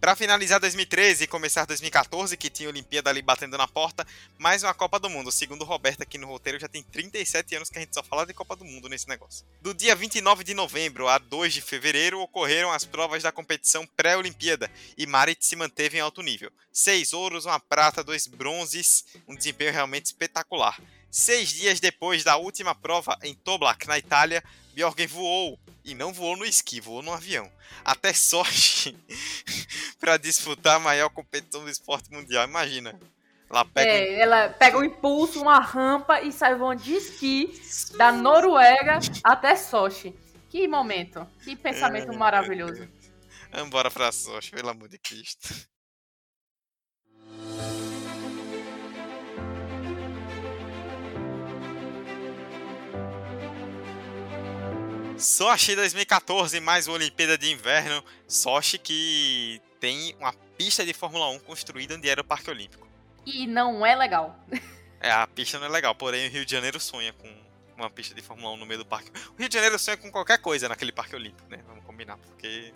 Para finalizar 2013 e começar 2014, que tinha a Olimpíada ali batendo na porta, mais uma Copa do Mundo. Segundo Roberto aqui no roteiro, já tem 37 anos que a gente só fala de Copa do Mundo nesse negócio. Do dia 29 de novembro a 2 de fevereiro ocorreram as provas da competição pré-Olimpíada e Marit se manteve em alto nível. Seis ouros, uma prata, dois bronzes, um desempenho realmente espetacular. Seis dias depois da última prova em Toblach, na Itália, Bjorgen voou e não voou no esqui, voou no avião. Até Sochi para disputar a maior competição do esporte mundial. Imagina. Ela pega, é, um... ela pega um impulso, uma rampa e sai voando de esqui da Noruega até Sochi. Que momento, que pensamento é, maravilhoso. Vamos embora pra Sochi, pelo amor de Cristo. Sochi 2014, mais uma Olimpíada de Inverno. Sochi que tem uma pista de Fórmula 1 construída onde era o Parque Olímpico. E não é legal. É, a pista não é legal, porém o Rio de Janeiro sonha com uma pista de Fórmula 1 no meio do parque. O Rio de Janeiro sonha com qualquer coisa naquele Parque Olímpico, né? Vamos combinar, porque.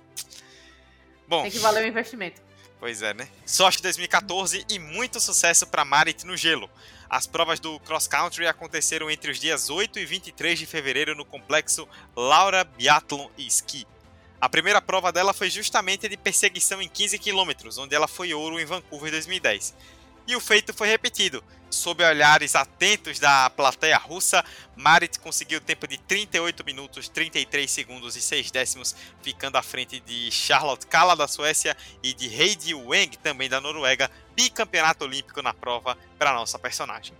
Bom. Tem que valer o investimento. Pois é, né? Sochi 2014 e muito sucesso para Marit no gelo. As provas do cross country aconteceram entre os dias 8 e 23 de fevereiro no complexo Laura Biathlon e Ski. A primeira prova dela foi justamente de perseguição em 15 km, onde ela foi ouro em Vancouver em 2010. E o feito foi repetido. Sob olhares atentos da plateia russa, Marit conseguiu o tempo de 38 minutos, 33 segundos e 6 décimos, ficando à frente de Charlotte Kalla da Suécia e de Heidi Weng, também da Noruega, bicampeonato olímpico na prova para nossa personagem.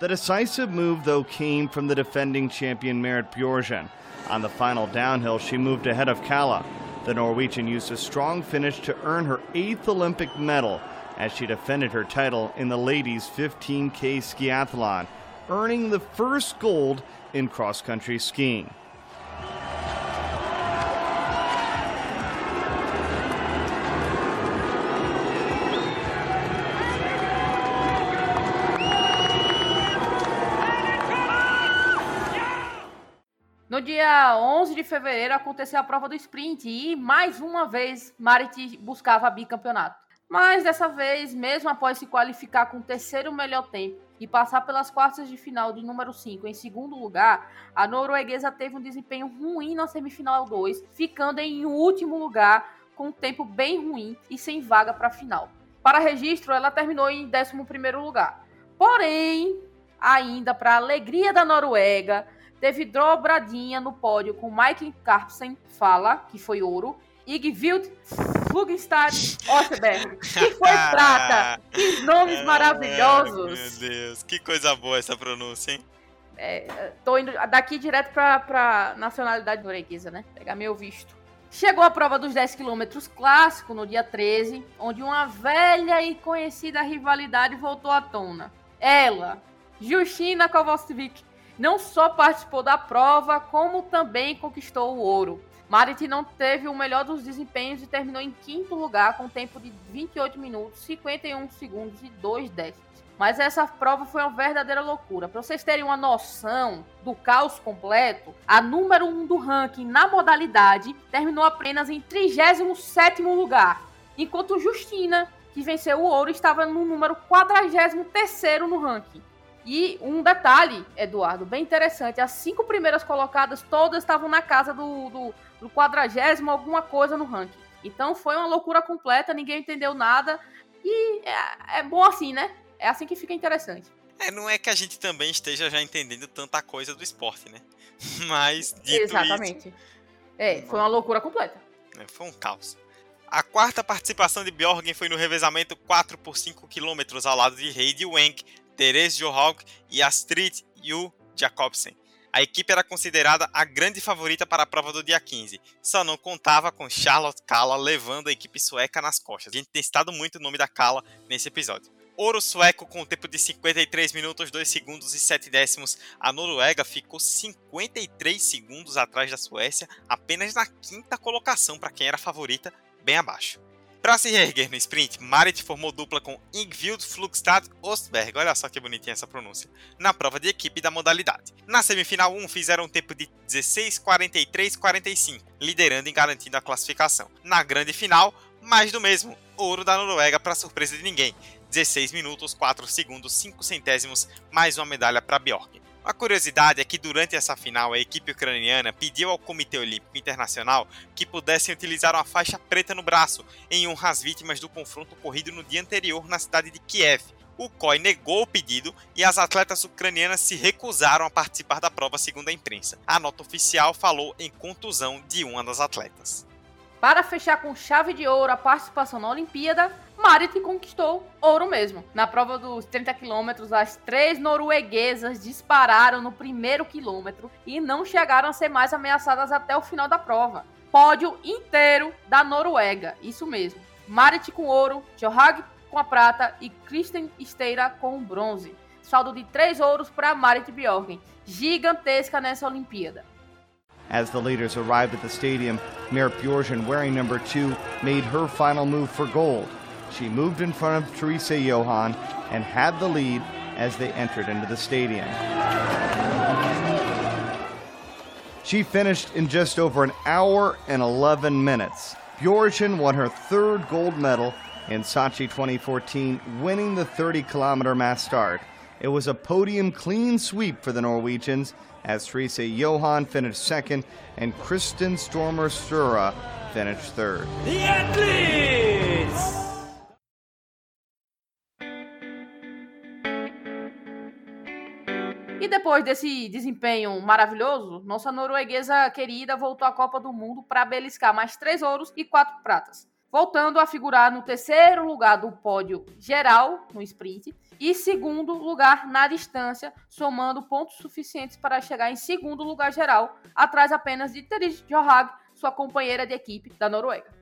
The decisive move, though, came from the defending champion Merit Bjorgen. On the final downhill, she moved ahead of Kalla. The Norwegian used a strong finish to earn her eighth Olympic medal as she defended her title in the ladies' 15K skiathlon, earning the first gold in cross country skiing. No dia 11 de fevereiro aconteceu a prova do sprint e mais uma vez Marit buscava bicampeonato. Mas dessa vez, mesmo após se qualificar com o terceiro melhor tempo e passar pelas quartas de final de número 5 em segundo lugar, a norueguesa teve um desempenho ruim na semifinal 2, ficando em último lugar com um tempo bem ruim e sem vaga para a final. Para registro, ela terminou em 11 lugar. Porém, ainda para alegria da Noruega, teve dobradinha no pódio com Mike Carpsen, fala, que foi ouro, Igvild Flugenstad Osberg, que foi prata. Que nomes maravilhosos. Meu Deus, que coisa boa essa pronúncia, hein? É, tô indo daqui direto pra, pra nacionalidade norueguesa, né? Pegar meu visto. Chegou a prova dos 10 quilômetros clássico no dia 13, onde uma velha e conhecida rivalidade voltou à tona. Ela, Justina Kowalskiewicz, não só participou da prova, como também conquistou o ouro. Marit não teve o melhor dos desempenhos e terminou em quinto lugar com tempo de 28 minutos, 51 segundos e 2 décimos. Mas essa prova foi uma verdadeira loucura. Para vocês terem uma noção do caos completo, a número 1 um do ranking na modalidade terminou apenas em 37 lugar, enquanto Justina, que venceu o ouro, estava no número 43 no ranking. E um detalhe, Eduardo, bem interessante: as cinco primeiras colocadas todas estavam na casa do, do, do quadragésimo, alguma coisa no ranking. Então foi uma loucura completa, ninguém entendeu nada. E é, é bom assim, né? É assim que fica interessante. É, não é que a gente também esteja já entendendo tanta coisa do esporte, né? Mas, Exatamente. Isso, é, foi uma loucura completa. É, foi um caos. A quarta participação de Bjorgen foi no revezamento 4 por 5 km ao lado de Heidi Wenck, Therese Johaug e Astrid Yu Jacobsen. A equipe era considerada a grande favorita para a prova do dia 15, só não contava com Charlotte Kalla levando a equipe sueca nas costas. A gente tem citado muito o nome da Kalla nesse episódio. Ouro sueco com tempo de 53 minutos, 2 segundos e 7 décimos. A Noruega ficou 53 segundos atrás da Suécia, apenas na quinta colocação para quem era favorita, bem abaixo. Para se reerguer no sprint, Marit formou dupla com Ingvild Flugstad Ostberg, olha só que bonitinha essa pronúncia, na prova de equipe da modalidade. Na semifinal 1 fizeram um tempo de 16:43:45, liderando e garantindo a classificação. Na grande final, mais do mesmo, ouro da Noruega para surpresa de ninguém, 16 minutos, 4 segundos, 5 centésimos, mais uma medalha para Bjork. A curiosidade é que durante essa final a equipe ucraniana pediu ao Comitê Olímpico Internacional que pudessem utilizar uma faixa preta no braço em honra às vítimas do confronto ocorrido no dia anterior na cidade de Kiev. O COI negou o pedido e as atletas ucranianas se recusaram a participar da prova, segundo a imprensa. A nota oficial falou em contusão de uma das atletas. Para fechar com chave de ouro a participação na Olimpíada, Marit conquistou ouro mesmo. Na prova dos 30 quilômetros, as três norueguesas dispararam no primeiro quilômetro e não chegaram a ser mais ameaçadas até o final da prova. Pódio inteiro da Noruega, isso mesmo. Marit com ouro, Johag com a prata e Kristen Steira com o bronze. Saldo de três ouros para Marit Bjorgen, gigantesca nessa Olimpíada. As the leaders arrived at the stadium, Merit Bjorgen, wearing number two, made her final move for gold. She moved in front of Teresa Johan and had the lead as they entered into the stadium. She finished in just over an hour and 11 minutes. Bjorgen won her third gold medal in Sochi 2014, winning the 30 kilometer mass start. It was a podium clean sweep for the Norwegians as Teresa Johan finished second and Kristen Stormer Stura finished third. The athletes! Depois desse desempenho maravilhoso, nossa norueguesa querida voltou à Copa do Mundo para beliscar mais três ouros e quatro pratas, voltando a figurar no terceiro lugar do pódio geral no sprint e segundo lugar na distância, somando pontos suficientes para chegar em segundo lugar geral, atrás apenas de Therese Johag, sua companheira de equipe da Noruega.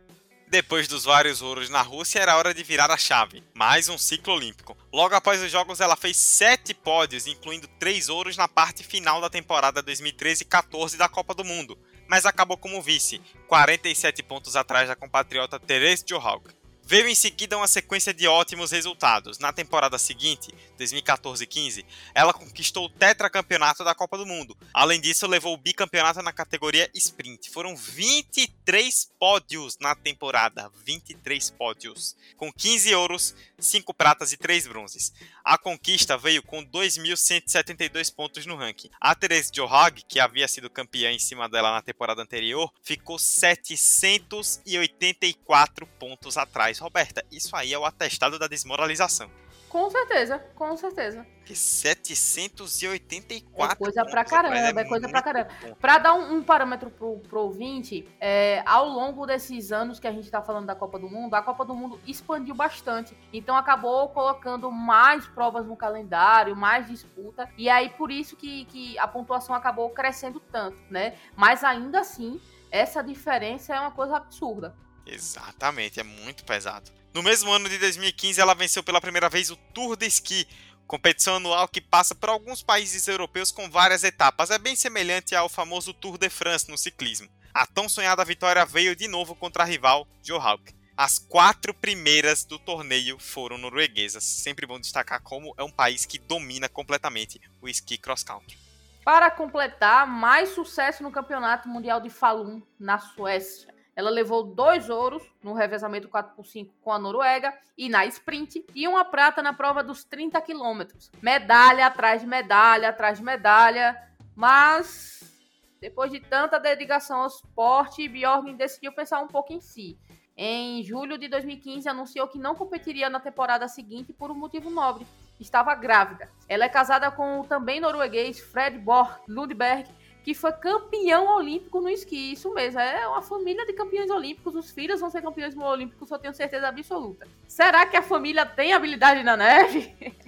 Depois dos vários ouros na Rússia, era hora de virar a chave. Mais um ciclo olímpico. Logo após os Jogos, ela fez sete pódios, incluindo três ouros na parte final da temporada 2013-14 da Copa do Mundo, mas acabou como vice, 47 pontos atrás da compatriota Therese Johaug. Veio em seguida uma sequência de ótimos resultados. Na temporada seguinte, 2014-15, ela conquistou o tetracampeonato da Copa do Mundo. Além disso, levou o bicampeonato na categoria sprint. Foram 23 pódios na temporada, 23 pódios, com 15 ouros, 5 pratas e 3 bronzes. A conquista veio com 2.172 pontos no ranking. A Therese Johag, que havia sido campeã em cima dela na temporada anterior, ficou 784 pontos atrás. Roberta, isso aí é o atestado da desmoralização. Com certeza, com certeza. Que 784 É coisa pra caramba, é coisa pra caramba. Para dar um, um parâmetro pro, pro ouvinte, é, ao longo desses anos que a gente tá falando da Copa do Mundo, a Copa do Mundo expandiu bastante. Então acabou colocando mais provas no calendário, mais disputa. E aí por isso que, que a pontuação acabou crescendo tanto, né? Mas ainda assim, essa diferença é uma coisa absurda. Exatamente, é muito pesado. No mesmo ano de 2015, ela venceu pela primeira vez o Tour de Ski, competição anual que passa por alguns países europeus com várias etapas. É bem semelhante ao famoso Tour de France no ciclismo. A tão sonhada vitória veio de novo contra a rival Johaug. As quatro primeiras do torneio foram norueguesas. Sempre bom destacar como é um país que domina completamente o esqui cross-country. Para completar, mais sucesso no Campeonato Mundial de Falun, na Suécia. Ela levou dois ouros no revezamento 4x5 com a Noruega e na sprint, e uma prata na prova dos 30 quilômetros. Medalha atrás de medalha, atrás de medalha, mas depois de tanta dedicação ao esporte, Bjorn decidiu pensar um pouco em si. Em julho de 2015, anunciou que não competiria na temporada seguinte por um motivo nobre. Estava grávida. Ela é casada com o também norueguês Fred Borg Lundberg, que foi campeão olímpico no esqui. Isso mesmo, é uma família de campeões olímpicos. Os filhos vão ser campeões olímpicos, eu tenho certeza absoluta. Será que a família tem habilidade na neve?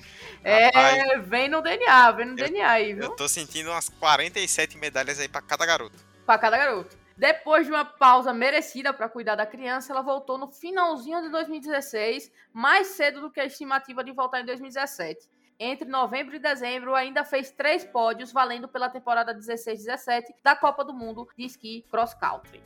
É, Rapaz, vem no DNA, vem no DNA aí, viu? Eu tô sentindo umas 47 medalhas aí pra cada garoto. Pra cada garoto. Depois de uma pausa merecida para cuidar da criança, ela voltou no finalzinho de 2016, mais cedo do que a estimativa de voltar em 2017. Entre novembro e dezembro, ainda fez três pódios, valendo pela temporada 16-17 da Copa do Mundo de Esqui Cross Country.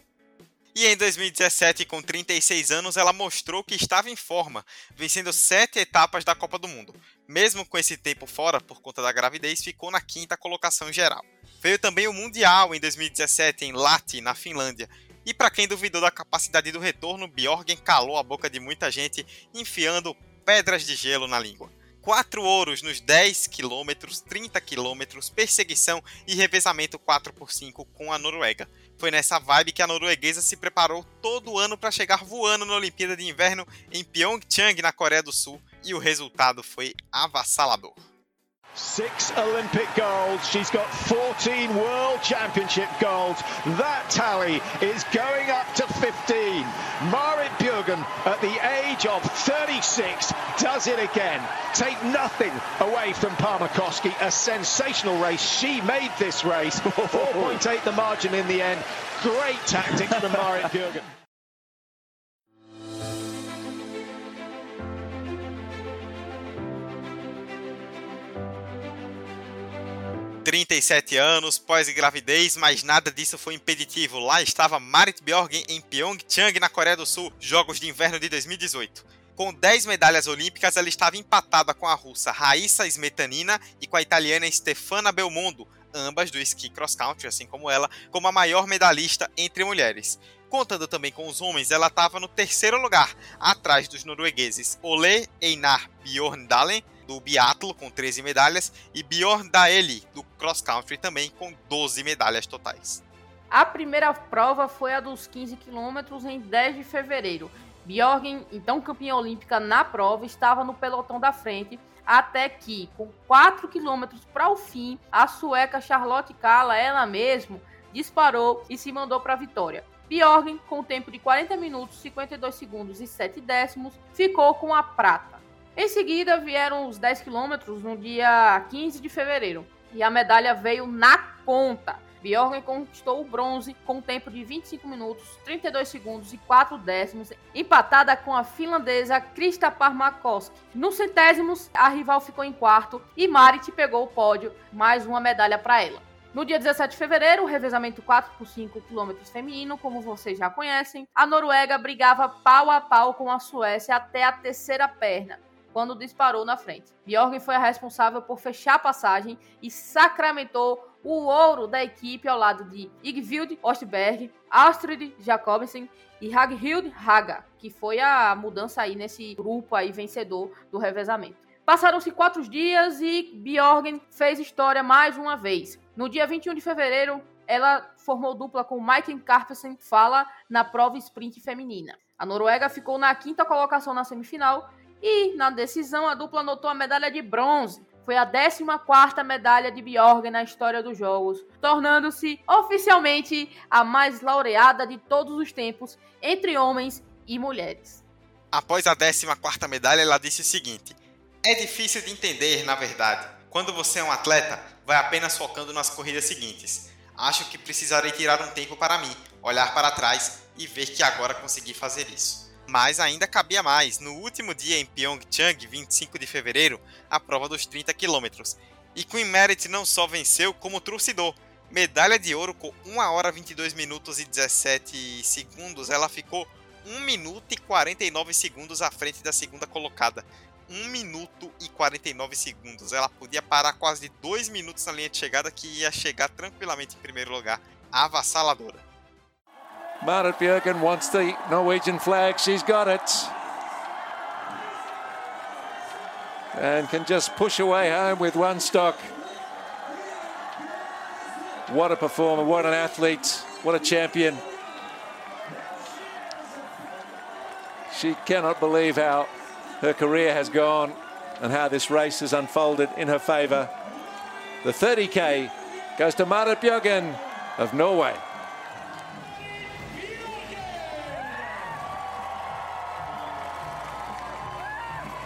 E em 2017, com 36 anos, ela mostrou que estava em forma, vencendo sete etapas da Copa do Mundo. Mesmo com esse tempo fora por conta da gravidez, ficou na quinta colocação geral. Veio também o Mundial em 2017 em Lahti, na Finlândia. E para quem duvidou da capacidade do retorno, Bjorgen calou a boca de muita gente, enfiando pedras de gelo na língua. Quatro ouros nos 10 km, 30 km, perseguição e revezamento 4x5 com a Noruega. Foi nessa vibe que a norueguesa se preparou todo ano para chegar voando na Olimpíada de Inverno em Pyeongchang, na Coreia do Sul, e o resultado foi avassalador. Six Olympic golds. She's got 14 World Championship golds. That tally is going up to 15. Marit At the age of 36, does it again. Take nothing away from Parmakoski. A sensational race. She made this race. 4.8 the margin in the end. Great tactics from Marit Bjørgen. 37 anos, pós-gravidez, mas nada disso foi impeditivo. Lá estava Marit Bjorgen em Pyeongchang, na Coreia do Sul, Jogos de Inverno de 2018. Com 10 medalhas olímpicas, ela estava empatada com a russa Raissa Smetanina e com a italiana Stefana Belmondo, ambas do esqui cross country, assim como ela, como a maior medalhista entre mulheres. Contando também com os homens, ela estava no terceiro lugar, atrás dos noruegueses Ole Einar Bjorndalen do biatlo com 13 medalhas e Bjorn Daeli do cross country também com 12 medalhas totais. A primeira prova foi a dos 15 quilômetros em 10 de fevereiro. Bjorgen, então campeã olímpica na prova, estava no pelotão da frente até que, com 4 quilômetros para o fim, a sueca Charlotte Kalla, ela mesma, disparou e se mandou para a vitória. Bjorgen, com tempo de 40 minutos, 52 segundos e 7 décimos, ficou com a prata. Em seguida vieram os 10 quilômetros no dia 15 de fevereiro. E a medalha veio na conta. Bjorgen conquistou o bronze com um tempo de 25 minutos, 32 segundos e 4 décimos, empatada com a finlandesa Krista Parmakoski. Nos centésimos, a rival ficou em quarto e Marit pegou o pódio, mais uma medalha para ela. No dia 17 de fevereiro, o revezamento 4 por 5 km feminino, como vocês já conhecem, a Noruega brigava pau a pau com a Suécia até a terceira perna quando disparou na frente. Bjorgen foi a responsável por fechar a passagem e sacramentou o ouro da equipe ao lado de Igvild Ostberg, Astrid Jacobsen e Haghild Haga, que foi a mudança aí nesse grupo aí vencedor do revezamento. Passaram-se quatro dias e Bjorgen fez história mais uma vez. No dia 21 de fevereiro, ela formou dupla com Maiken Carpesen Fala na prova sprint feminina. A Noruega ficou na quinta colocação na semifinal e na decisão, a dupla anotou a medalha de bronze. Foi a 14ª medalha de Bjorgen na história dos Jogos, tornando-se oficialmente a mais laureada de todos os tempos entre homens e mulheres. Após a 14ª medalha, ela disse o seguinte: É difícil de entender, na verdade. Quando você é um atleta, vai apenas focando nas corridas seguintes. Acho que precisarei tirar um tempo para mim, olhar para trás e ver que agora consegui fazer isso mas ainda cabia mais. No último dia em Pyeongchang, 25 de fevereiro, a prova dos 30 quilômetros. E Queen Merit não só venceu, como trucidou. Medalha de ouro com 1 hora 22 minutos e 17 segundos. Ela ficou 1 minuto e 49 segundos à frente da segunda colocada. 1 minuto e 49 segundos. Ela podia parar quase 2 minutos na linha de chegada, que ia chegar tranquilamente em primeiro lugar. Avassaladora. Marit Bjørgen wants the Norwegian flag. She's got it. And can just push away home with one stock. What a performer, what an athlete, what a champion. She cannot believe how her career has gone and how this race has unfolded in her favour. The 30k goes to Marit Bjørgen of Norway.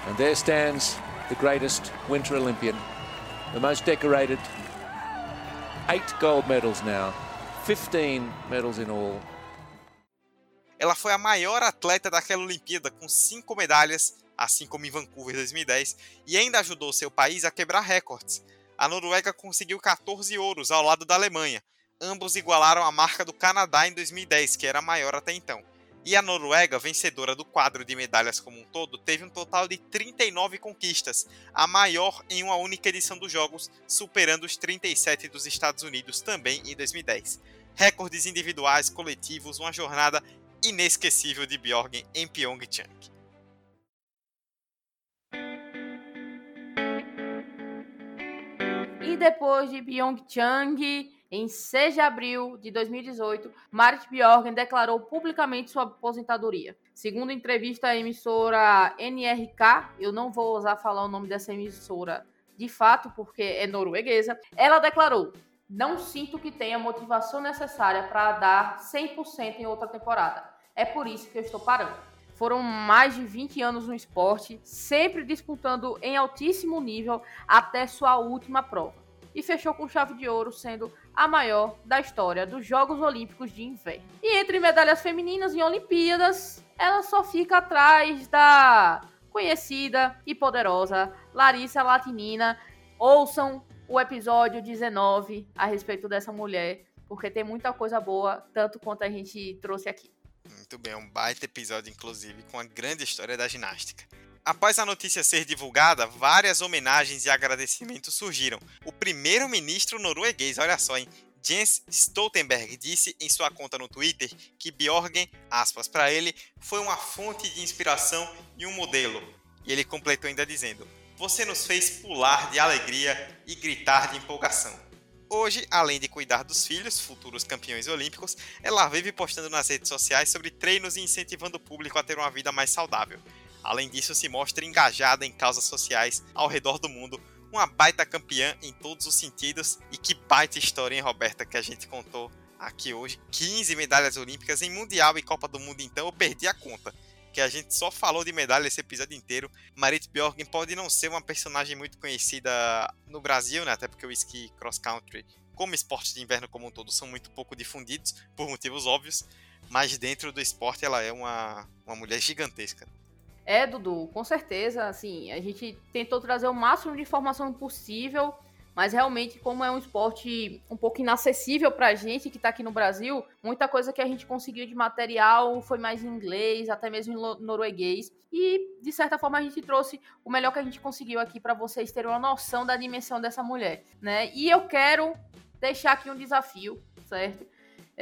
And there stands the greatest Winter Olympian, the most decorated. Eight gold medals now, 15 medals in all. Ela foi a maior atleta daquela Olimpíada, com cinco medalhas, assim como em Vancouver 2010, e ainda ajudou seu país a quebrar recordes. A Noruega conseguiu 14 ouros ao lado da Alemanha. Ambos igualaram a marca do Canadá em 2010, que era a maior até então. E a Noruega, vencedora do quadro de medalhas como um todo, teve um total de 39 conquistas, a maior em uma única edição dos Jogos, superando os 37 dos Estados Unidos também em 2010. Recordes individuais, coletivos, uma jornada inesquecível de Bjorgen em Pyeongchang. E depois de Pyeongchang, em 6 de abril de 2018, Marit Bjorgen declarou publicamente sua aposentadoria. Segundo entrevista à emissora NRK, eu não vou ousar falar o nome dessa emissora de fato, porque é norueguesa, ela declarou: Não sinto que tenha motivação necessária para dar 100% em outra temporada. É por isso que eu estou parando. Foram mais de 20 anos no esporte, sempre disputando em altíssimo nível até sua última prova. E fechou com chave de ouro, sendo a maior da história dos Jogos Olímpicos de Inverno. E entre medalhas femininas e Olimpíadas, ela só fica atrás da conhecida e poderosa Larissa Latinina. Ouçam o episódio 19 a respeito dessa mulher, porque tem muita coisa boa, tanto quanto a gente trouxe aqui. Muito bem, um baita episódio, inclusive, com a grande história da ginástica. Após a notícia ser divulgada, várias homenagens e agradecimentos surgiram. O primeiro-ministro norueguês, olha só, hein, Jens Stoltenberg disse em sua conta no Twitter que Bjorgen, aspas para ele, foi uma fonte de inspiração e um modelo. E ele completou ainda dizendo: Você nos fez pular de alegria e gritar de empolgação. Hoje, além de cuidar dos filhos, futuros campeões olímpicos, ela vive postando nas redes sociais sobre treinos e incentivando o público a ter uma vida mais saudável. Além disso, se mostra engajada em causas sociais ao redor do mundo, uma baita campeã em todos os sentidos. E que baita história, hein, Roberta, que a gente contou aqui hoje. 15 medalhas olímpicas em Mundial e Copa do Mundo, então eu perdi a conta. Que a gente só falou de medalha esse episódio inteiro. Marit Bjorgen pode não ser uma personagem muito conhecida no Brasil, né? Até porque o esqui cross country, como esporte de inverno como um todo, são muito pouco difundidos, por motivos óbvios. Mas dentro do esporte ela é uma, uma mulher gigantesca. É, Dudu, com certeza. Assim, a gente tentou trazer o máximo de informação possível, mas realmente, como é um esporte um pouco inacessível pra gente que tá aqui no Brasil, muita coisa que a gente conseguiu de material foi mais em inglês, até mesmo em norueguês. E, de certa forma, a gente trouxe o melhor que a gente conseguiu aqui para vocês terem uma noção da dimensão dessa mulher, né? E eu quero deixar aqui um desafio, certo?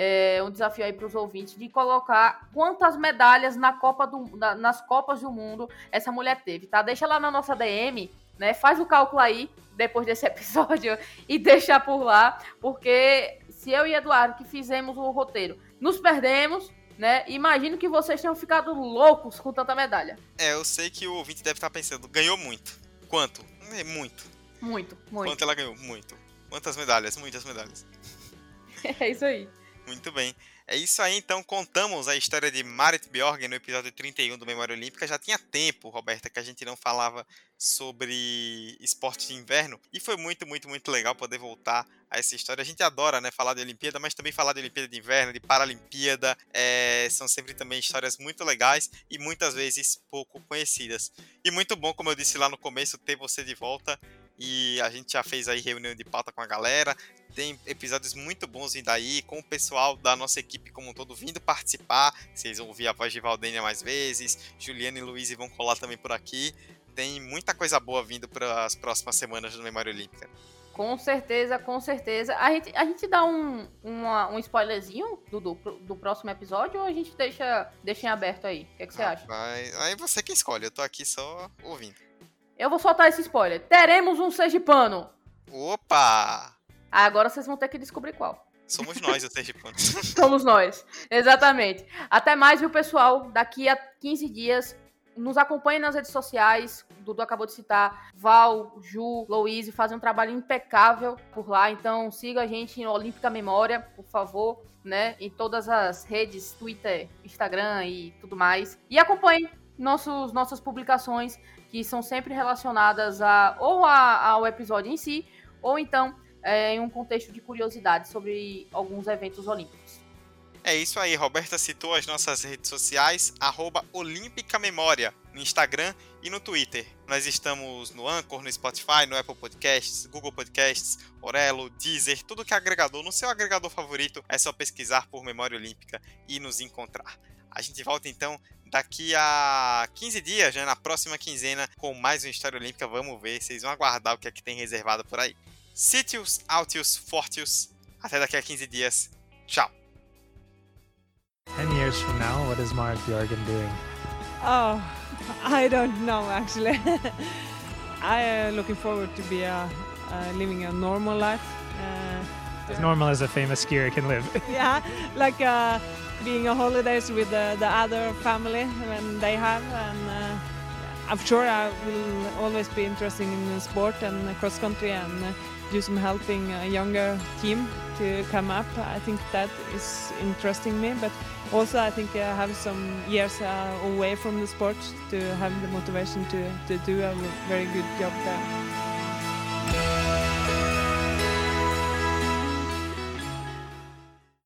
É, um desafio aí para os ouvintes de colocar quantas medalhas na Copa do, na, nas Copas do Mundo essa mulher teve, tá? Deixa lá na nossa DM, né? Faz o cálculo aí depois desse episódio e deixa por lá, porque se eu e Eduardo que fizemos o roteiro nos perdemos, né? Imagino que vocês tenham ficado loucos com tanta medalha. É, eu sei que o ouvinte deve estar pensando, ganhou muito. Quanto? É muito. Muito, muito. Quanto ela ganhou? Muito. Quantas medalhas? Muitas medalhas. É isso aí. Muito bem. É isso aí, então contamos a história de Marit Bjorgen no episódio 31 do Memória Olímpica. Já tinha tempo, Roberta, que a gente não falava sobre esporte de inverno e foi muito, muito, muito legal poder voltar a essa história. A gente adora, né, falar de Olimpíada, mas também falar de Olimpíada de Inverno, de Paralimpíada. É, são sempre também histórias muito legais e muitas vezes pouco conhecidas. E muito bom, como eu disse lá no começo, ter você de volta e a gente já fez aí reunião de pauta com a galera. Tem episódios muito bons vindo aí, com o pessoal da nossa equipe como um todo vindo participar. Vocês vão ouvir a voz de Valdênia mais vezes, Juliana e Luiz vão colar também por aqui. Tem muita coisa boa vindo para as próximas semanas do Memória Olímpica. Com certeza, com certeza. A gente, a gente dá um, uma, um spoilerzinho do, do, do, próximo episódio ou a gente deixa, deixa em aberto aí? O que, é que você ah, acha? Vai, aí você que escolhe, eu tô aqui só ouvindo. Eu vou soltar esse spoiler. Teremos um Sergipano. Opa! Agora vocês vão ter que descobrir qual. Somos nós, os Sergipanos. Somos nós, exatamente. Até mais, viu, pessoal? Daqui a 15 dias, nos acompanhe nas redes sociais. O Dudu acabou de citar. Val, Ju, Louise fazem um trabalho impecável por lá. Então, siga a gente em Olímpica Memória, por favor, né? Em todas as redes, Twitter, Instagram e tudo mais. E acompanhe nossos, nossas publicações que são sempre relacionadas a, ou a, ao episódio em si, ou então é, em um contexto de curiosidade sobre alguns eventos olímpicos. É isso aí, Roberta citou as nossas redes sociais, arroba Olímpica Memória, no Instagram e no Twitter. Nós estamos no Anchor, no Spotify, no Apple Podcasts, Google Podcasts, Orelo, Deezer, tudo que é agregador. No seu agregador favorito, é só pesquisar por Memória Olímpica e nos encontrar. A gente volta então daqui a 15 dias, já na próxima quinzena, com mais uma História Olímpica. Vamos ver, vocês vão aguardar o que é que tem reservado por aí. Sitius, Altius, Fortius. Até daqui a 15 dias. Tchau. 10 years from now, what is Marit Bjorgen doing? Oh, I don't know actually. I am looking forward to be uh, uh, living a normal life. Uh, As normal as a famous skier can live. yeah, like uh, being on holidays with the, the other family when they have, and uh, I'm sure I will always be interested in sport and cross country and uh, do some helping a younger team to come up. I think that is interesting me, but also I think I have some years uh, away from the sport to have the motivation to, to do a very good job there.